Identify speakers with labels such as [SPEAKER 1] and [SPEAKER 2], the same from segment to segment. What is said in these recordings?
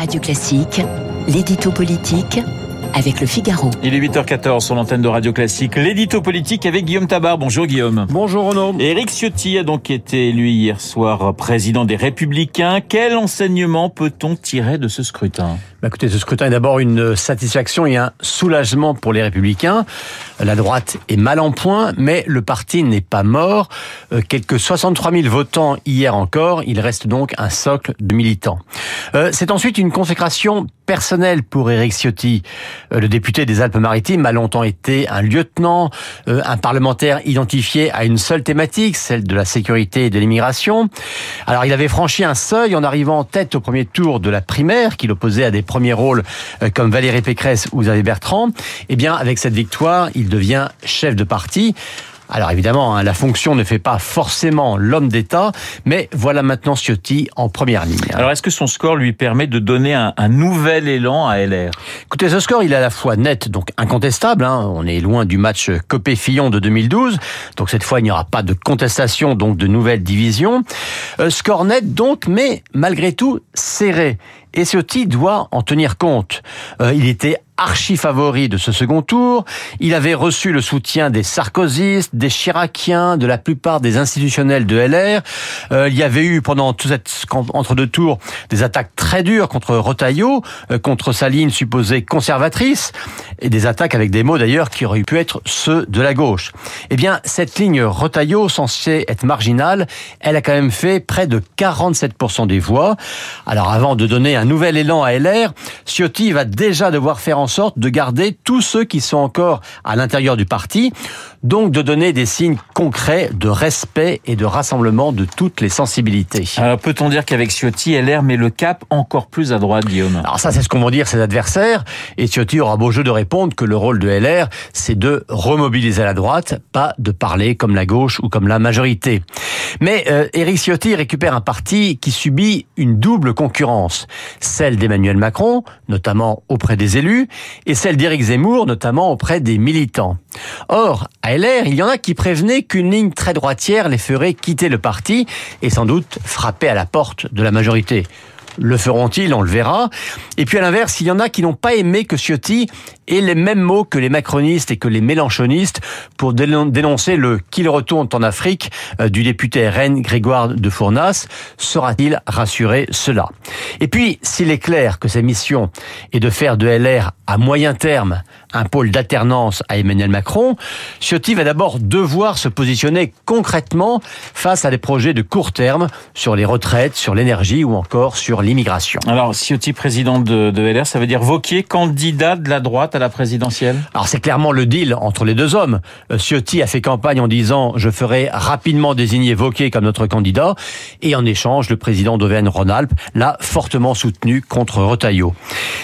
[SPEAKER 1] Radio Classique, l'édito politique avec le Figaro.
[SPEAKER 2] Il est 8h14 sur l'antenne de Radio Classique. L'édito politique avec Guillaume Tabar. Bonjour Guillaume.
[SPEAKER 3] Bonjour Renaud.
[SPEAKER 2] Éric Ciotti a donc été élu hier soir président des Républicains. Quel enseignement peut-on tirer de ce scrutin?
[SPEAKER 3] Bah écoutez, ce scrutin est d'abord une satisfaction et un soulagement pour les Républicains. La droite est mal en point, mais le parti n'est pas mort. Euh, quelques 63 000 votants hier encore. Il reste donc un socle de militants. Euh, c'est ensuite une consécration personnelle pour Éric Ciotti. Euh, le député des Alpes-Maritimes a longtemps été un lieutenant, euh, un parlementaire identifié à une seule thématique, celle de la sécurité et de l'immigration. Alors il avait franchi un seuil en arrivant en tête au premier tour de la primaire, qu'il opposait à des premiers rôles euh, comme Valérie Pécresse ou Xavier Bertrand. Eh bien, avec cette victoire, il devient chef de parti. Alors évidemment, hein, la fonction ne fait pas forcément l'homme d'État, mais voilà maintenant Ciotti en première ligne.
[SPEAKER 2] Alors est-ce que son score lui permet de donner un, nouvel élan à LR
[SPEAKER 3] Écoutez, ce score, il est à la fois net, donc incontestable. Hein. on est loin du match Copé-Fillon de 2012, donc cette fois il n'y aura pas de contestation, donc de nouvelles divisions. Euh, score net donc, mais malgré tout serré. Et Ciotti doit en tenir compte. Euh, il était archi favori de ce second tour. Il avait reçu le soutien des sarkozystes, des chiraciens, de la plupart des institutionnels de LR. Euh, il y avait eu pendant tout cette entre deux tours des attaques très dures contre Rotaillot, euh, contre sa ligne supposée conservatrice, et des attaques avec des mots d'ailleurs qui auraient pu être ceux de la gauche. Eh bien, cette ligne Rotaillot, censée être marginale, elle a quand même fait près de 47% des voix. Alors avant de donner un nouvel élan à LR, Ciotti va déjà devoir faire en sorte de garder tous ceux qui sont encore à l'intérieur du parti, donc de donner des signes concrets de respect et de rassemblement de toutes les sensibilités.
[SPEAKER 2] Alors peut-on dire qu'avec Ciotti, LR met le cap encore plus à droite, Guillaume?
[SPEAKER 3] Alors ça, c'est ce qu'on vont dire ses adversaires, et Ciotti aura beau jeu de répondre que le rôle de LR, c'est de remobiliser la droite, pas de parler comme la gauche ou comme la majorité. Mais euh, Éric Ciotti récupère un parti qui subit une double concurrence, celle d'Emmanuel Macron, notamment auprès des élus, et celle d'Éric Zemmour, notamment auprès des militants. Or, à LR, il y en a qui prévenaient qu'une ligne très droitière les ferait quitter le parti et sans doute frapper à la porte de la majorité. Le feront-ils On le verra. Et puis à l'inverse, il y en a qui n'ont pas aimé que Ciotti ait les mêmes mots que les macronistes et que les mélanchonistes pour dénoncer le qu'il retourne en Afrique euh, du député RN Grégoire de Fournas. Sera-t-il rassuré cela? Et puis, s'il est clair que sa mission est de faire de LR à moyen terme un pôle d'alternance à Emmanuel Macron, Ciotti va d'abord devoir se positionner concrètement face à des projets de court terme sur les retraites, sur l'énergie ou encore sur l'immigration.
[SPEAKER 2] Alors, Ciotti, président de, de LR, ça veut dire Vauquier, candidat de la droite à la présidentielle?
[SPEAKER 3] Alors, c'est clairement le deal entre les deux hommes. Euh, Ciotti a fait campagne en disant « je ferai rapidement désigner Vauquier comme notre candidat » et en échange, le président d'Auvergne-Rhône-Alpes l'a fortement soutenu contre Retailleau.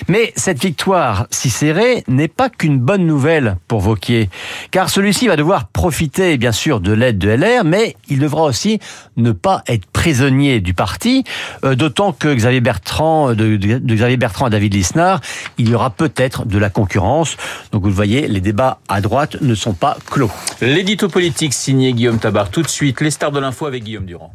[SPEAKER 3] Mais cette victoire si serrée n'est pas qu'une bonne nouvelle pour Vauquier, car celui-ci va devoir profiter bien sûr de l'aide de LR, mais il devra aussi ne pas être prisonnier du parti, euh, d'autant que Xavier Bertrand, de, Xavier Bertrand à David Lisnard, il y aura peut-être de la concurrence. Donc vous le voyez, les débats à droite ne sont pas clos.
[SPEAKER 2] L'édito politique signé Guillaume Tabar. Tout de suite, les stars de l'info avec Guillaume Durand.